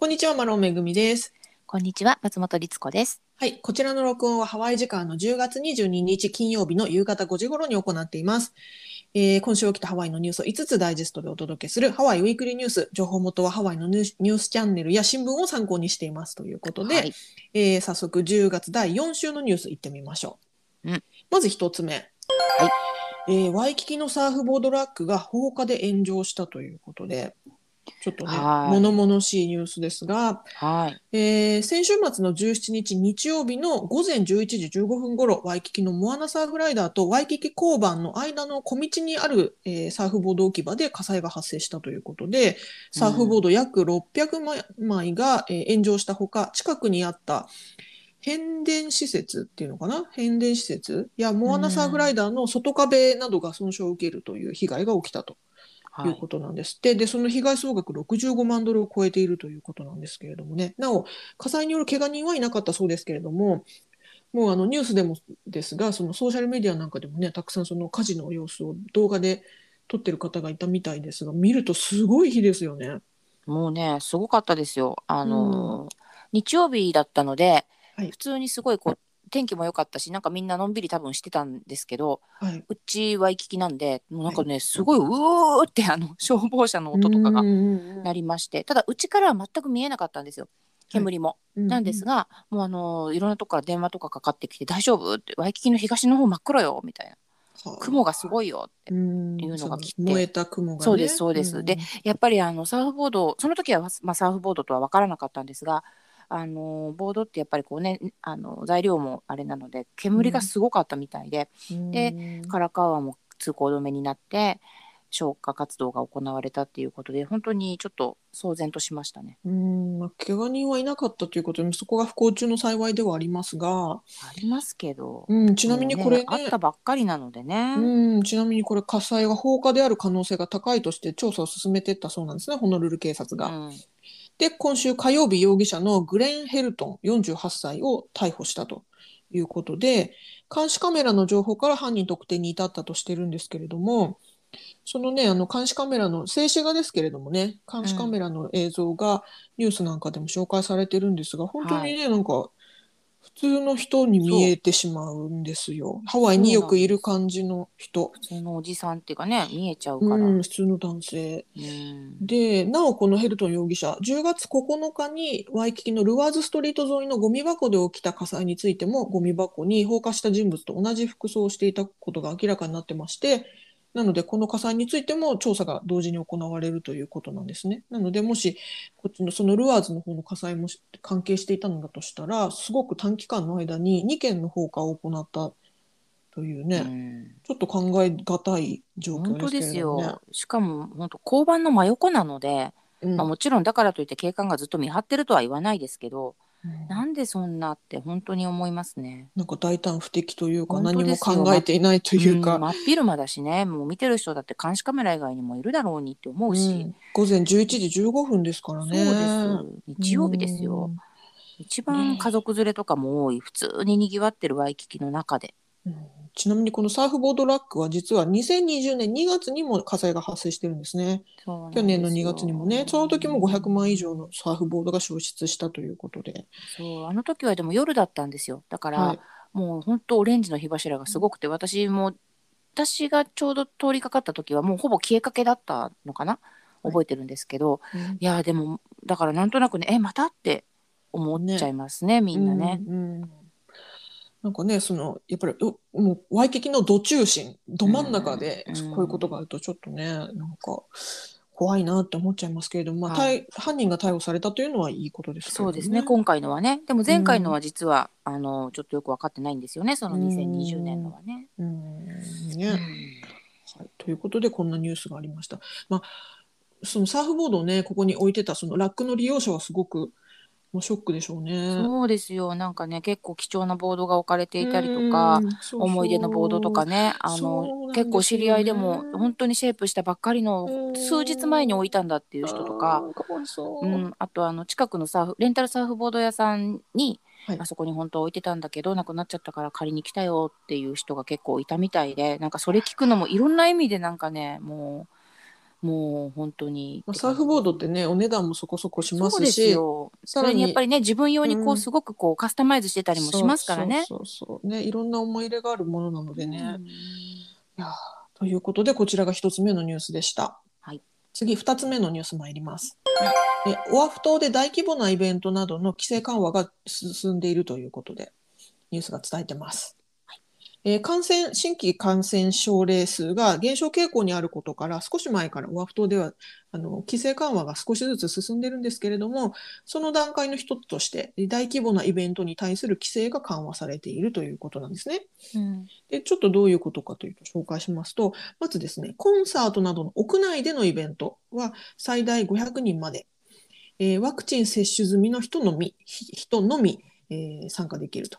こんにちは、マロンめぐみです。こんにちは、松本律子です。はい、こちらの録音はハワイ時間の10月22日金曜日の夕方5時頃に行っています。えー今週起きたハワイのニュースを5つダイジェストでお届けするハワイウィークリーニュース。情報元はハワイのニュースニュースチャンネルや新聞を参考にしていますということで、はい、えー早速10月第4週のニュース行ってみましょう。うんまず一つ目。えーワイキキのサーフボードラックが放火で炎上したということで、ちょっとね、はい。物々しいニュースですが、はい、えー先週末の17日日曜日の午前11時15分ごろ、ワイキキのモアナサーフライダーとワイキキ交番の間の小道にある、えーサーフボード置き場で火災が発生したということで、サーフボード約600枚枚が、えー炎上したほか、近くにあった変電施設っていうのかな？変電施設やモアナサーフライダーの外壁などが損傷を受けるという被害が起きたと。はいいうことなんですって。で、その被害総額65万ドルを超えているということなんですけれどもね。なお、火災による怪我人はいなかったそうですけれども、もうあのニュースでもですが、そのソーシャルメディアなんかでもね、たくさんその火事の様子を動画で撮ってる方がいたみたいですが、見るとすごい日ですよね。もうね、すごかったですよ。あのー日曜日だったので、はい普通にすごいこう天気も良かったし、なんかみんなのんびり多分してたんですけど、はい。うちワイキキなんで、もうなんかね、すごいうーってあの 消防車の音とかが鳴りまして、ただうちからは全く見えなかったんですよ。煙も。なんですが、もうあのーいろんなとこから電話とかかかってきて大丈夫ってワイキキの東の方真っ黒よみたいな。雲がすごいよってうん。いうのが来て。燃えた雲がね。そうですそうです。でやっぱりあのサーフボードその時は、まあ、サーフボードとは分からなかったんですがあのボードってやっぱりこうねあの材料もあれなので煙がすごかったみたいで、うん。でカラカウアも通行止めになって消火活動が行われたっていうことで本当にちょっと騒然としましたね。うん、まあ、怪我人はいなかったということで、そこが不幸中の幸いではありますが、ありますけど、うん、ちなみにこれね。もうあったばっかりなのでね。うん、ちなみにこれ火災が放火である可能性が高いとして調査を進めていったそうなんですね、ホノルル警察が。うんで、今週火曜日容疑者のグレン・ヘルトン48歳を逮捕したということで、監視カメラの情報から犯人特定に至ったとしてるんですけれども、そのね、あの監視カメラの静止画ですけれどもね、監視カメラの映像がニュースなんかでも紹介されてるんですが、本当にね、なんか普通の人に見えてしまうんですよ。ハワイによくいる感じの人。普通のおじさんっていうかね見えちゃうから。うん、普通の男性。うんで、なおこのヘルトン容疑者、10月9日にワイキキのルワーズストリート沿いのゴミ箱で起きた火災についても、ゴミ箱に放火した人物と同じ服装をしていたことが明らかになってまして、なので、この火災についても調査が同時に行われるということなんですね。なので、もし、こっちのそのルワーズの方の火災もし関係していたのだとしたら、すごく短期間の間に2件の放火を行ったというね、うんちょっと考えがたい状況本当です。よ。しかも本当交番の真横なので、うんまあ、もちろんだからといって警官がずっと見張ってるとは言わないですけど、うんなんでそんなって本当に思いますね。なんか大胆不敵というか何も考えていないというか、ん真っ昼間だしね。もう見てる人だって監視カメラ以外にもいるだろうにって思うし、うん。午前11時15分ですからそうね。です。日曜日ですよ。一番家族連れとかも多い。普通ににぎわってるワイキキの中で。うんちなみにこのサーフボードラックは実は2020年2月にも火災が発生してるんですね。すよ去年の2月にもね、その時も500万以上のサーフボードが消失したということで。そうあの時はでも夜だったんですよだから、はい。もう本当オレンジの火柱がすごくて私も私がちょうど通りかかった時はもうほぼ消えかけだったのかな？覚えてるんですけど、い、やでもだからなんとなくねえまた？って思っちゃいますねみんなね。うんうんなんかね、そのやっぱりおもうワイキキのど中心、ど真ん中でうんこういうことがあるとちょっとね、なんか怖いなって思っちゃいますけれども、まあはい。逮犯人が逮捕されたというのはいいことですけれどそうですね。今回のはね。でも前回のは実は、あのちょっとよく分かってないんですよね。その2020年のはね。うん。ね。うん。はい、ということでこんなニュースがありました。まあ、そのサーフボードをねここに置いてたそのラックの利用者はすごくもうショックでしょうね。そうですよ。なんかね結構貴重なボードが置かれていたりとか、うんそうそう。思い出のボードとかねあそうなんのですよね。結構知り合いでも本当にシェイプしたばっかりのうん。数日前に置いたんだっていう人とか、あーかわいそう。うん、あとあの近くのサーフレンタルサーフボード屋さんに、はい。あそこに本当置いてたんだけどなくなっちゃったから借りに来たよっていう人が結構いたみたいでなんかそれ聞くのもいろんな意味でなんかねももう本当に、まあ、サーフボードってねお値段もそこそこしますしそさらにやっぱりね自分用にこう、すごくこうカスタマイズしてたりもしますからね。そうそうねいろんな思い入れがあるものなのでね。いやということでこちらが一つ目のニュースでした。はい、次二つ目のニュース参ります。えオアフ島で大規模なイベントなどの規制緩和が進んでいるということでニュースが伝えてます。えー、感染、新規感染症例数が減少傾向にあることから、少し前からオアフ島では、あの、規制緩和が少しずつ進んでるんですけれども、その段階の一つとして、大規模なイベントに対する規制が緩和されているということなんですね。うん、で、ちょっとどういうことかというと紹介しますと、まずですね、コンサートなどの屋内でのイベントは最大500人まで、えー、ワクチン接種済みの人のみ、人のみ、えー、参加できると。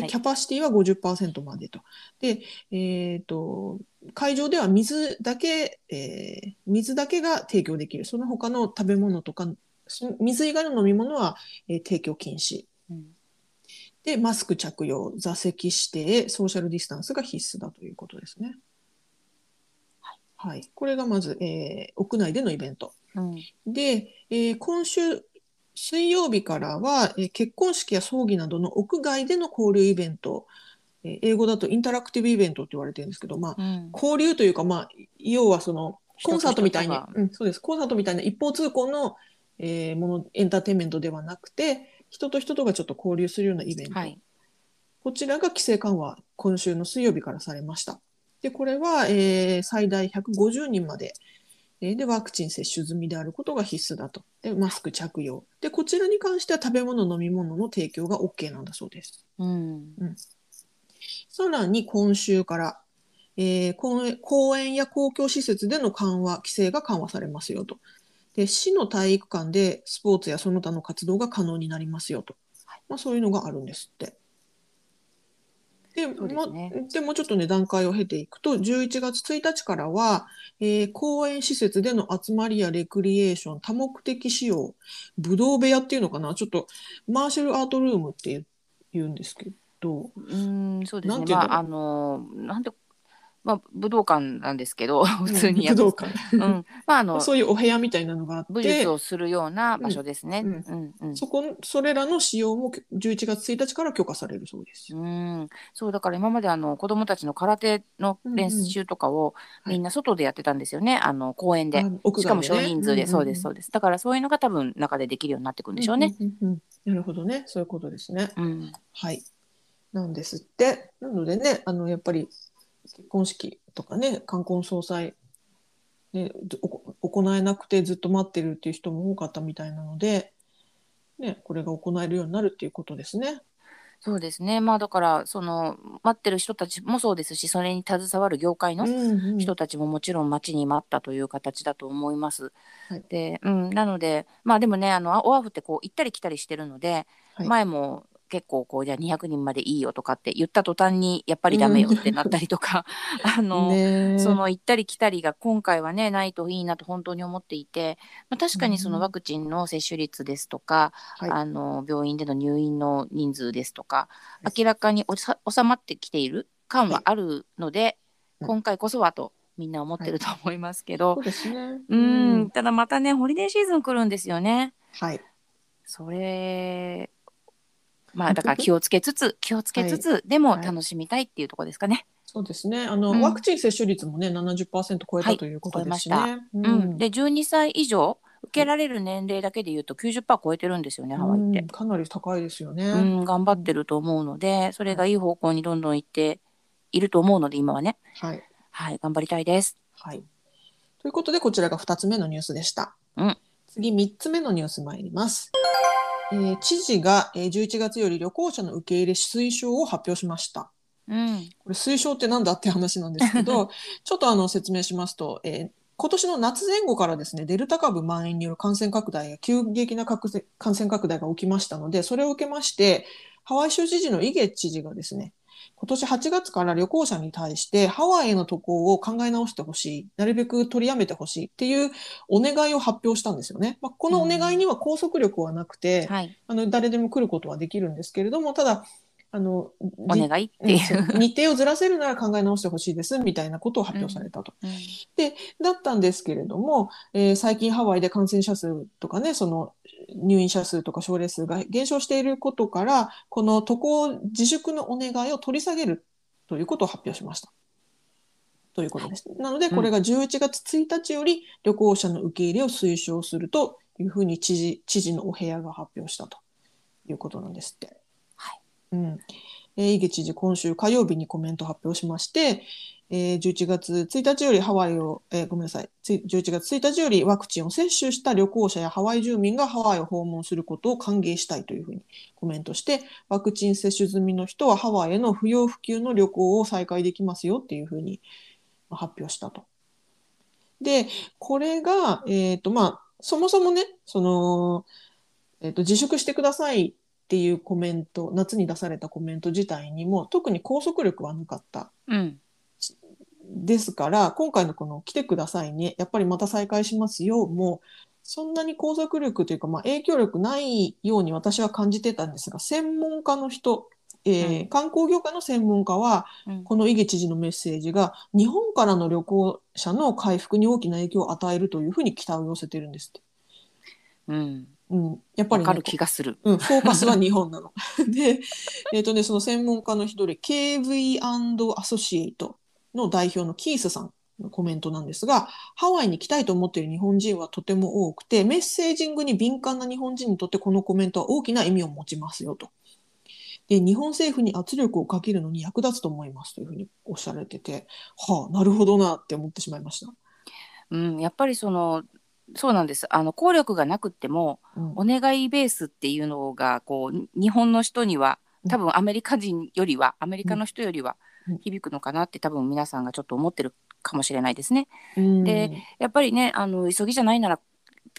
で、キャパシティは50%までと。で、えっ、ー、と、会場では水だけ、えー、水だけが提供できる。その他の食べ物とか、水以外の飲み物は、えー、提供禁止。うん、で、マスク着用、座席指定、ソーシャルディスタンスが必須だということですね。はい。はい、これがまず、えー、屋内でのイベント。うん、で、えー、今週水曜日からは、え結婚式や葬儀などの屋外での交流イベント、え英語だとインタラクティブイベントって言われてるんですけど、まあ、うん、交流というか、まあ、要はそのコンサートみたいに、うん、そうです、コンサートみたいな一方通行の、えー、もの、エンターテインメントではなくて、人と人とがちょっと交流するようなイベント。はい、こちらが規制緩和、今週の水曜日からされました。で、これは、えー、最大150人まで、で、ワクチン接種済みであることが必須だと。で、マスク着用。で、こちらに関しては食べ物、飲み物の提供が OK なんだそうです。うん。うん、さらに今週から、えー、公園や公共施設での緩和、規制が緩和されますよと。で、市の体育館でスポーツやその他の活動が可能になりますよと。まあ、そういうのがあるんですって。で、ま、でもちょっとね、段階を経ていくと、11月1日からは、えー、公園施設での集まりやレクリエーション、多目的使用、武道部屋っていうのかな、ちょっとマーシャルアートルームって言うんですけど、うん、そうですね。まあ、あの、なんてまあ、武道館なんですけど普通に武道館、うん、まああの そういうお部屋みたいなのがあって。武術をするような場所ですね、うん。うん、そこそれらの使用も11月1日から許可されるそうです。うん。そうだから今まであの子どもたちの空手の練習とかをみんな外でやってたんですよね、あの公園で、ね、しかも少人数で、そうですそうです。だからそういうのが多分中でできるようになってくるんでしょうね。うんうんうん、なるほどね。そういうことですね。うん、はい。なんですって。なのでねあのやっぱり結婚式とかね冠婚葬祭、ね、行えなくてずっと待ってるっていう人も多かったみたいなので、ね、これが行えるようになるっていうことですね。そうですね。まあだからその待ってる人たちもそうですしそれに携わる業界の人たちももちろん待ちに待ったという形だと思います。はい、で、うん、なのでまあでもねあのオアフってこう行ったり来たりしてるので、はい、前も結構こうじゃあ200人までいいよとかって言った途端にやっぱりダメよってなったりとか、あの、その行ったり来たりが今回はねないといいなと本当に思っていて、まあ、確かにそのワクチンの接種率ですとか、うん、あの病院での入院の人数ですとか、はい、明らかに収まってきている感はあるので、はい、今回こそはと。みんな思ってると思いますけど、そうですね。うん、ただまたね、ホリデーシーズン来るんですよね。はい。それまあだから気をつけつつ気をつけつつ、はい、でも楽しみたいっていうところですかね。そうですね。あの、うん、ワクチン接種率もね70%超えたということですね。はい、うん、で12歳以上受けられる年齢だけでいうと90%超えてるんですよね、ハワイって。かなり高いですよね。うん、頑張ってると思うので、それがいい方向にどんどん行っていると思うので、今はね。はい。はい、頑張りたいです。はい。ということで、こちらが2つ目のニュースでした。うん。次、3つ目のニュース参ります。えー、知事が、えー、11月より旅行者の受け入れ推奨を発表しました。うん、これ推奨ってなんだって話なんですけど ちょっとあの説明しますと、えー、今年の夏前後からですねデルタ株蔓延による感染拡大や急激な感染拡大が起きましたのでそれを受けましてハワイ州知事のイゲ知事がですね今年8月から旅行者に対してハワイへの渡航を考え直してほしい、なるべく取りやめてほしいっていうお願いを発表したんですよね。まあ、このお願いには拘束力はなくて、うんはい、あの誰でも来ることはできるんですけれども、ただ、あのお願いっていう。うん、日程をずらせるなら考え直してほしいですみたいなことを発表されたと。うんうん、でだったんですけれども、えー、最近ハワイで感染者数とかねその入院者数とか症例数が減少していることからこの渡航自粛のお願いを取り下げるということを発表しました。ということです。なので、これが11月1日より旅行者の受け入れを推奨するというふうに知事知事のお部屋が発表したということなんですって。うん。えー、井口知事、今週火曜日にコメント発表しまして、えー、11月1日よりハワイを、えー、ごめんなさい、11月1日よりワクチンを接種した旅行者やハワイ住民がハワイを訪問することを歓迎したいというふうにコメントして、ワクチン接種済みの人はハワイへの不要不急の旅行を再開できますよっていうふうに発表したと。で、これが、えっ、ー、と、まあ、そもそもね、その、えっ、ー、と、自粛してくださいっていうコメント、夏に出されたコメント自体にも、特に拘束力はなかった。うん、ですから、今回のこの来てくださいね、やっぱりまた再開しますよ、もう、そんなに拘束力というか、まあ、影響力ないように私は感じてたんですが、専門家の人えー、うん、観光業界の専門家は、うん、この井毛知事のメッセージが日本からの旅行者の回復に大きな影響を与えるというふうに期待を寄せてるんですって。うんうん、やっぱり、ね、かる気がする。うん、フォーカスは日本なの。で、えっ、ー、とね、その専門家の一人、KV& アソシエイトの代表のキースさんのコメントなんですが、ハワイに来たいと思っている日本人はとても多くて、メッセージングに敏感な日本人にとってこのコメントは大きな意味を持ちますよと。で日本政府に圧力をかけるのに役立つと思いますというふうにおっしゃられててはあなるほどなって思ってしまいました。うん、やっぱりそのそうなんです。あの効力がなくっても、うん、お願いベースっていうのがこう日本の人には多分アメリカ人よりは、アメリカの人よりは響くのかなって多分皆さんがちょっと思ってるかもしれないですね。うん、でやっぱりねあの急ぎじゃないなら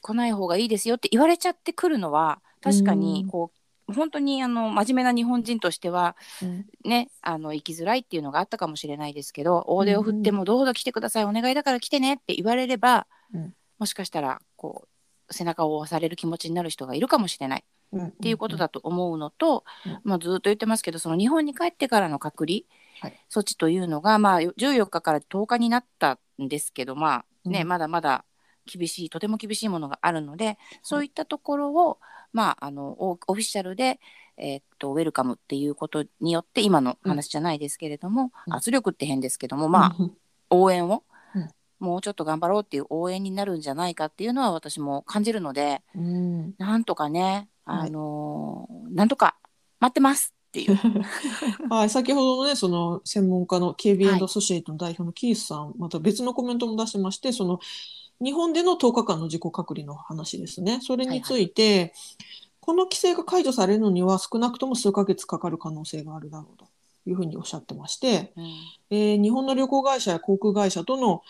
来ない方がいいですよって言われちゃってくるのは確かにこう本当にあの真面目な日本人としては、うん、ねあの生きづらいっていうのがあったかもしれないですけど大手を振ってもどうぞ来てください、お願いだから来てねって言われれば、うん、もしかしたらこう背中を押される気持ちになる人がいるかもしれない、うん、っていうことだと思うのと、まあ、ずっと言ってますけどその日本に帰ってからの隔離、はい、措置というのが、まあ、14日から10日になったんですけど、まあねまだまだ厳しいとても厳しいものがあるのでそういったところを、まあ、あのオフィシャルで、えー、っとウェルカムっていうことによって今の話じゃないですけれども、うん、圧力って変ですけども、まあ、応援を、うん、もうちょっと頑張ろうっていう応援になるんじゃないかっていうのは私も感じるので、うん、なんとかね、あのーはい、なんとか待ってますっていう。はい、先ほどのねその専門家の KB& アソシエイトの代表のキースさん、はい、また別のコメントも出してましてその日本での10日間の自己隔離の話ですね。それについて、はいはい、この規制が解除されるのには少なくとも数ヶ月かかる可能性があるだろうというふうにおっしゃってまして、うん、えー、日本の旅行会社や航空会社との、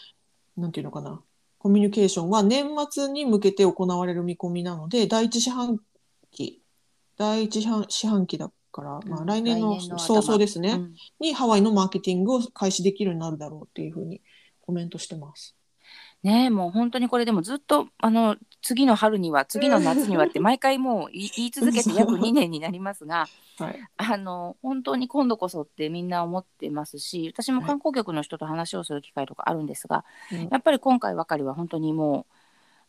なんていうのかな、コミュニケーションは年末に向けて行われる見込みなので、第一四半期、第一四半期だから、まあ、来年の早々ですね、うん、にハワイのマーケティングを開始できるようになるだろうっていうふうにコメントしてます。ねもう本当にこれでもずっとあの次の春には次の夏にはって毎回もう言い続けて約2年になりますが、はい、あの本当に今度こそってみんな思ってますし私も観光局の人と話をする機会とかあるんですが、はい、やっぱり今回ばかりは本当にもう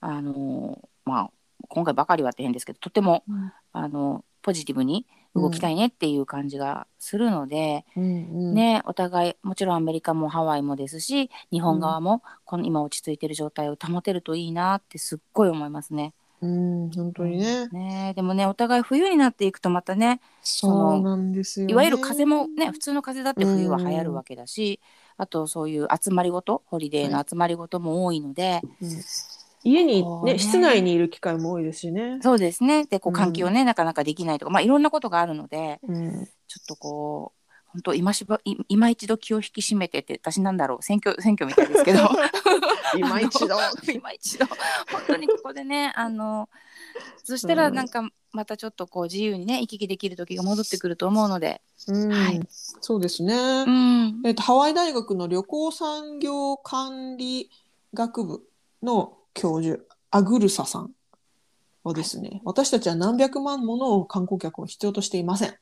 あのまあ今回ばかりはって変ですけどとても、うん、あのポジティブに動きたいねっていう感じがするので、うん。うん、ね、お互いもちろんアメリカもハワイもですし日本側もこの今落ち着いてる状態を保てるといいなってすっごい思いますね。うん。本当にね,、ねでもねお互い冬になっていくとまたねそうなんですよ、ね、いわゆる風もね普通の風だって冬は流行るわけだし、あとそういう集まりごとホリデーの集まりごとも多いので、うん家にね、ね。室内にいる機会も多いですしね。そうですね。で、こう換気をね、うん、なかなかできないとか、まあいろんなことがあるので、うん、ちょっとこう。本当今しば今一度気を引き締めてって私なんだろう。選挙選挙みたいですけど。今一度。今一度。本当にここでねあのそしたらなんかまたちょっとこう自由にね行き来できる時が戻ってくると思うので、うん。はい、そうですね、うん、えっと、ハワイ大学の旅行産業管理学部の教授アグルサさんはですね、私たちは何百万もの観光客を必要としていません。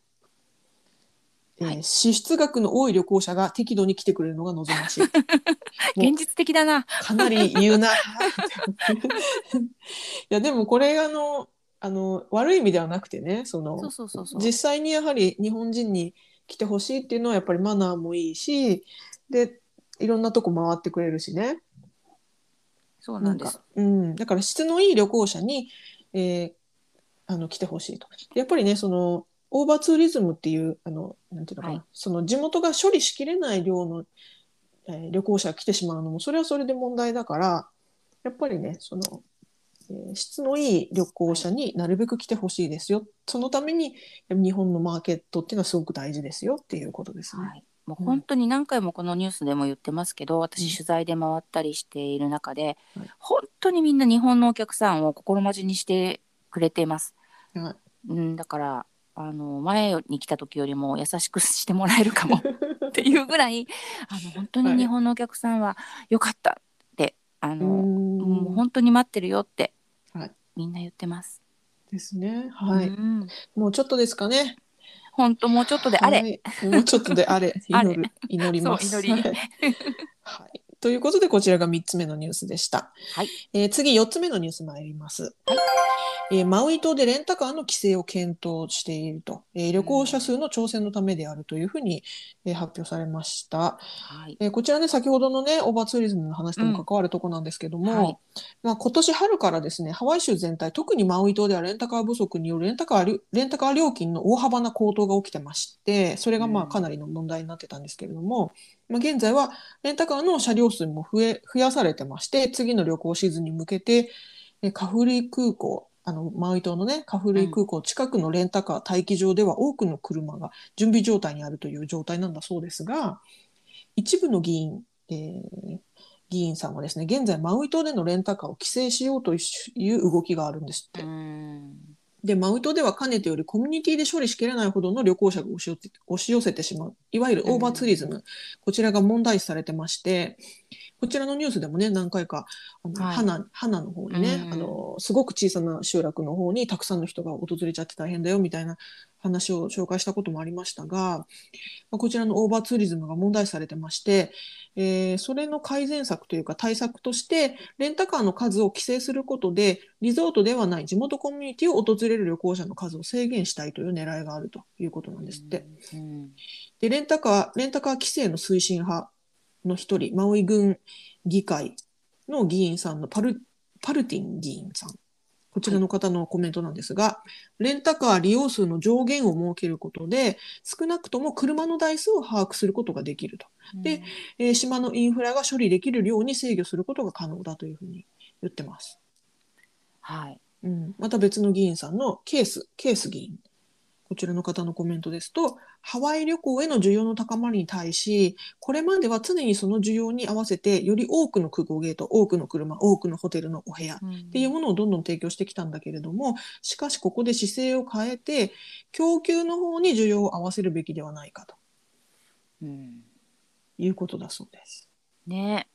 えー支出額の多い旅行者が適度に来てくれるのが望ましい。現実的だな。かなり言うな。いやでもこれあのあの悪い意味ではなくてねその。実際にやはり日本人に来てほしいっていうのはやっぱりマナーもいいしでいろんなとこ回ってくれるしねそうなんですか。、うん、だから質のいい旅行者に、えーあの来てほしいと。やっぱりねそのオーバーツーリズムっていうあのなんていうのかな、はいその地元が処理しきれない量の、えー旅行者が来てしまうのもそれはそれで問題だからやっぱりねその、えー質のいい旅行者になるべく来てほしいですよそのために日本のマーケットっていうのはすごく大事ですよっていうことですね。はい。もう本当に何回もこのニュースでも言ってますけど、うん。私取材で回ったりしている中で、はい。本当にみんな日本のお客さんを心待ちにしてくれています。はい。うん、だからあの前に来た時よりも優しくしてもらえるかもっていうぐらい あの本当に日本のお客さんは良かったってあの、もう本当に待ってるよって、はい。みんな言ってます。ですね。はい、うん。もうちょっとですかね。本当もうちょっとであれ、はいもうちょっとで あれ。祈る。祈ります。祈り。はい。はいということでこちらが3つ目のニュースでした。はいえー次4つ目のニュース参ります。えーマウイ島でレンタカーの規制を検討していると、えー旅行者数の調整のためであるというふうに、えー発表されました。はいえーこちらね先ほどのねオーバーツーリズムの話とも関わるところなんですけども、はいまあ、今年春からですねハワイ州全体特にマウイ島ではレンタカー不足によるレンタカー料レンタカー料金の大幅な高騰が起きてましてそれがまうんあかなりの問題になってたんですけれども、まあ、現在はレンタカーの車両数も増え増やされてまして次の旅行シーズンに向けてえカフリ空港あのマウイ島のねカフリ空港近くのレンタカー待機場では多くの車が準備状態にあるという状態なんだそうですが一部の議員、えー議員さんはですね現在マウイ島でのレンタカーを規制しようという動きがあるんですって。うんでマウイ島ではかねてよりコミュニティで処理しきれないほどの旅行者が押し寄せ押し寄せてしまう。いわゆるオーバーツーリズム、こちらが問題視されてましてこちらのニュースでもね何回かあの、はい。花花の方にね、うん。あのすごく小さな集落の方にたくさんの人が訪れちゃって大変だよみたいな話を紹介したこともありましたが、まあこちらのオーバーツーリズムが問題視されてまして、えーそれの改善策というか対策としてレンタカーの数を規制することでリゾートではない地元コミュニティを訪れる旅行者の数を制限したいという狙いがあるということなんですって。うんでレンタカーレンタカー規制の推進派の一人マウイ郡議会の議員さんのパルパルティン議員さんこちらの方のコメントなんですが、レンタカー利用数の上限を設けることで少なくとも車の台数を把握することができると、でえー島のインフラが処理できる量に制御することが可能だというふうに言ってます。はいうん、また別の議員さんのケース、ケース議員。こちらの方のコメントですと、ハワイ旅行への需要の高まりに対し、これまでは常にその需要に合わせて、より多くの空港ゲート、多くの車、多くのホテルのお部屋っていうものをどんどん提供してきたんだけれども、しかしここで姿勢を変えて、供給の方に需要を合わせるべきではないかと。うん。いうことだそうです。ね。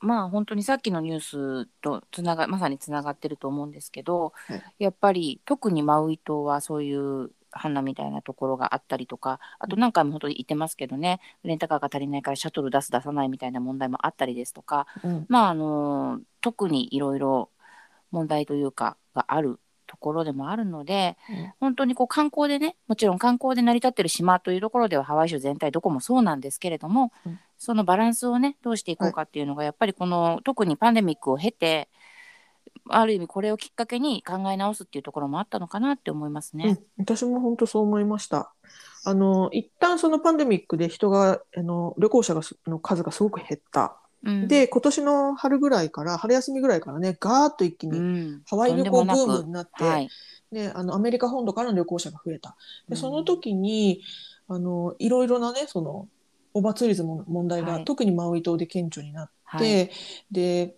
まあ本当にさっきのニュースとつながまさにつながってると思うんですけど、はい。やっぱり特にマウイ島はそういう花みたいなところがあったりとかあと何回も本当に言ってますけどねレンタカーが足りないからシャトル出す出さないみたいな問題もあったりですとかうん、まああの特にいろいろ問題というかがあるところでもあるので、うん本当にこう観光でねもちろん観光で成り立ってる島というところではハワイ州全体どこもそうなんですけれども、うんそのバランスをねどうしていこうかっていうのがやっぱりこの特にパンデミックを経てある意味これをきっかけに考え直すっていうところもあったのかなって思いますね。うん、私も本当そう思いました。あの一旦そのパンデミックで人があの旅行者がすの数がすごく減った。うん、で今年の春ぐらいから春休みぐらいからねガーッと一気うにん、ハワイ旅行ブームになって、はい、ね、あのアメリカ本土からの旅行者が増えた。うんでその時にあのいろいろなねそのオーバーツーリズムの問題が、はい特にマウイ島で顕著になって、はいで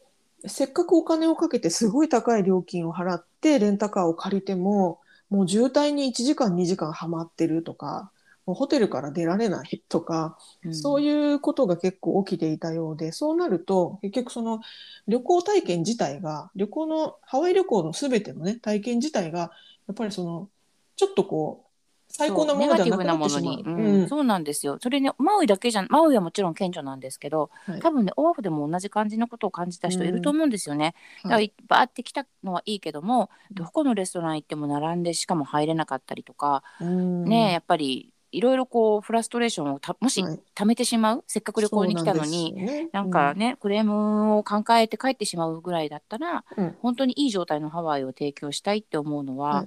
せっかくお金をかけてすごい高い料金を払ってレンタカーを借りてももう渋滞に1時間2時間はまってるとかもうホテルから出られないとか、そうういうことが結構起きていたようでそうなると結局その旅行体験自体が旅行のハワイ旅行の全てのね体験自体がやっぱりそのちょっとこう最高なものじゃなくなってしまう。ううん、そうなんですよ。それね、マウイだけじゃ、マウイはもちろん顕著なんですけど、はい、多分ね、オアフでも同じ感じのことを感じた人いると思うんですよね。うん、だから、バーって来たのはいいけども、どこのレストラン行っても並んで、しかも入れなかったりとか、うん、ね、やっぱり。いろいろこうフラストレーションをたもし貯めてしまう、はい、せっかく旅行に来たのに。な,、ね、なんかね、クレームを考えて帰ってしまうぐらいだったら、本当にいい状態のハワイを提供したいって思うのは、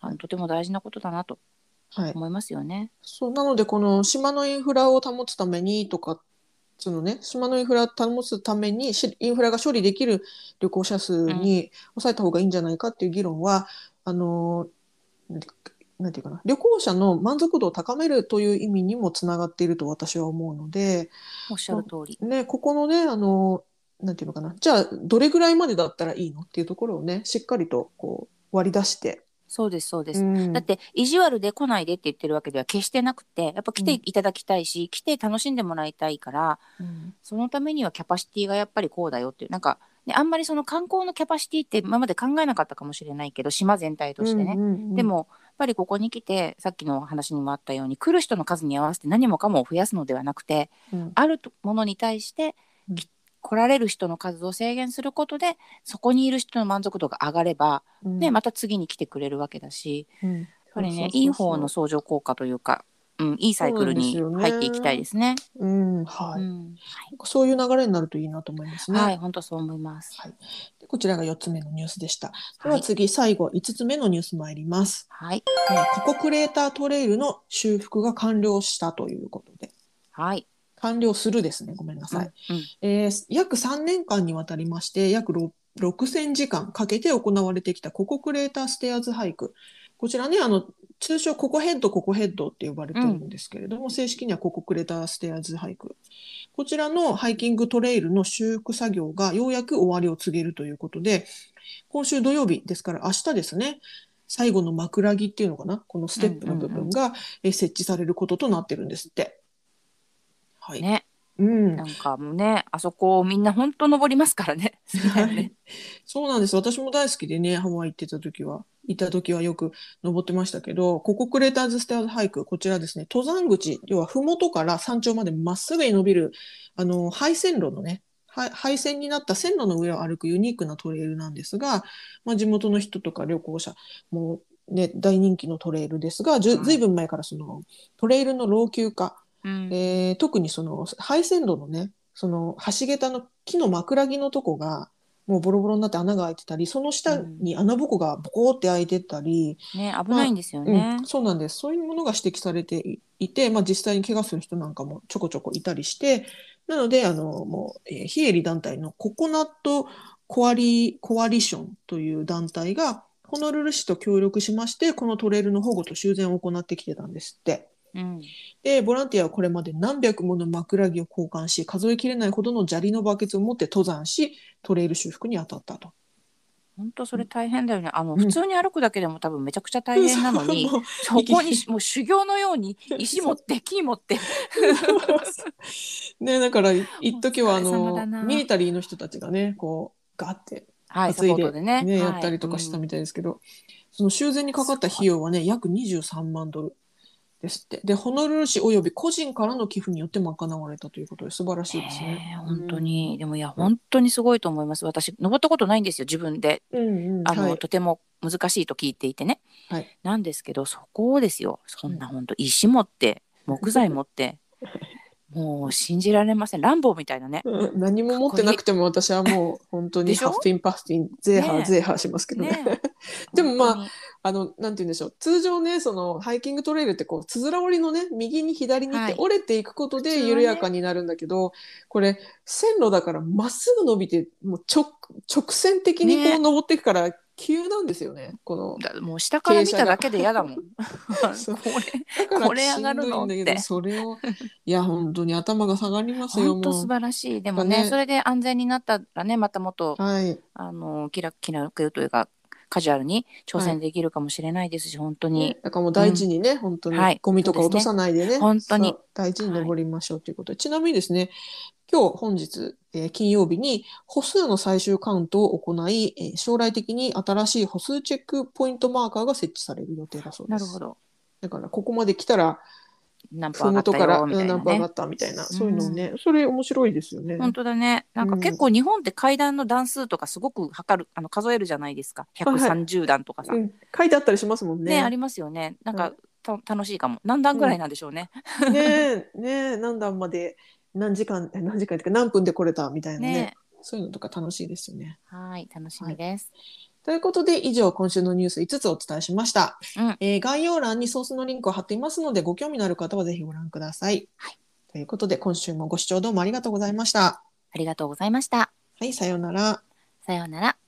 あのとても大事なことだなと思いますよね。はい、そうなのでこの島のインフラを保つためにとかそのね島のインフラを保つためにインフラが処理できる旅行者数に抑えた方がいいんじゃないかっていう議論は、うん、あのなんていうかな旅行者の満足度を高めるという意味にもつながっていると私は思うのでおっしゃる通り、ね、ここのねあのなんていうのかなじゃあどれぐらいまでだったらいいのっていうところをねしっかりとこう割り出してそうですそうです、うん、だって意地悪で来ないでって言ってるわけでは決してなくてやっぱ来ていただきたいし、うん、来て楽しんでもらいたいから、うん、そのためにはキャパシティがやっぱりこうだよっていうなんか、ね、あんまりその観光のキャパシティって今まで考えなかったかもしれないけど島全体としてね、うんうんうん、でもやっぱりここに来てさっきの話にもあったように来る人の数に合わせて何もかも増やすのではなくて、あるものに対して来られる人の数を制限することでそこにいる人の満足度が上がれば、うん、ね、また次に来てくれるわけだし、うん、やっぱりねいい方の相乗効果というか、うん、いいサイクルに入っていきたいですね。う、ん、はい、そういう流れになるといいなと思いますね。はい、本当そう思います。はい、でこちらが4つ目のニュースでした。では次、はい、最後5つ目のニュース参ります。はい。ここクレータートレイルの修復が完了したということで。はい。完了するですね。ごめんなさい。うんうん、えー、約3年間にわたりまして、約6000時間かけて行われてきたココクレーターステアーズハイク。こちらね、あの、通称ココヘッド、ココヘッドって呼ばれてるんですけれども、うん、正式にはココクレーターステアーズハイク。こちらのハイキングトレイルの修復作業がようやく終わりを告げるということで、今週土曜日ですから明日ですね、最後の枕木っていうのかな、このステップの部分が設置されることとなってるんですって。はい。ね。うん、なんかもうねあそこみんな本当登りますからね。ねそうなんです私も大好きでねハワイ行ってた時は行った時はよく登ってましたけどここクレーターズステアーズハイクこちらですね登山口要は麓から山頂までまっすぐに伸びるあの廃線路のね廃線になった線路の上を歩くユニークなトレイルなんですが、まあ、地元の人とか旅行者もね、大人気のトレイルですが、ずずいぶん前からそのトレイルの老朽化うん、えー、特にその配線路のねその橋桁の木の枕木のとこがもうボロボロになって穴が開いてたりその下に穴ぼこがボコって開いてたり、うん、ね危ないんですよね、まあうん、そうなんです。そういうものが指摘されていて、まあ、実際に怪我する人なんかもちょこちょこいたりしてなのであのもう、えー、非営利団体のココナットコアリコアリションという団体がホノルル市と協力しましてこのトレイルの保護と修繕を行ってきてたんですって。うん、でボランティアはこれまで何百もの枕木を交換し数えきれないほどの砂利のバケツを持って登山しトレイル修復に当たったと。本当それ大変だよね。あの、うん、普通に歩くだけでも多分めちゃくちゃ大変なのに、うん、そこに もう修行のように石持って木持って。ねだから一時はあのミリタリーの人たちがねこうガッて担いで,、ねね、やったりとかしたみたいですけど、その修繕にかかった費用はね約23万ドル。ですって。で、ホノルル市および個人からの寄付によって賄われたということで素晴らしいですね。本当に、うん、でもいや本当にすごいと思います。私登ったことないんですよ自分で、うんうん、あの、はい、とても難しいと聞いていてね。はい、なんですけどそこをですよ。そんな本当石持って木材持って。もう信じられません。ランボーみたいなね。うん、何も持ってなくても私はもう本当にハッフィンパフィン、ゼーハー、ゼーハーしますけどね。ね でもまあ、あの、なんて言うんでしょう。通常ね、そのハイキングトレイルってこう、つづら折りのね、右に左にって折れていくことで緩やかになるんだけど、はいね、これ、線路だからまっすぐ伸びて、もう直、直線的にこう登っていくから、ね急なんですよね。このもう下から見ただけで嫌だもん。これこれ上がるのって。それをいや本当に頭が下がりますよ。本当素晴らしい。でもね、ね、それで安全になったらねまたもっと、はい、あの気楽気楽というかカジュアルに挑戦できるかもしれないですし、はい、本当に、ね、だからもう大事にね、うん、本当に、はい、ゴミとか落とさないでね、本当に。大事に登りましょうということで、はい、ちなみにですね今日本日、えー、金曜日に歩数の最終カウントを行い、えー、将来的に新しい歩数チェックポイントマーカーが設置される予定だそうです。なるほど。だからここまで来たら何パー上がったよみたいな、何パー上がったみたいな、そういうのね、それ面白いですよね。本当だね。なんか結構日本って階段の段数とかすごく測る、あの数えるじゃないですか。130段とかさ、うん、書いてあったりしますもんね。ねありますよね。なんか、た楽しいかも。何段ぐらいなんでしょうね。うん、ねね何段まで何時間何時間っていうか何分で来れたみたいなね。ねそういうのとか楽しいですよね。はい楽しみです。はいということで、以上、今週のニュース5つお伝えしました、うん、えー、概要欄にソースのリンクを貼っていますので、ご興味のある方はぜひご覧ください。はい、ということで、今週もご視聴どうもありがとうございました。ありがとうございました。はい、さようなら。さようなら。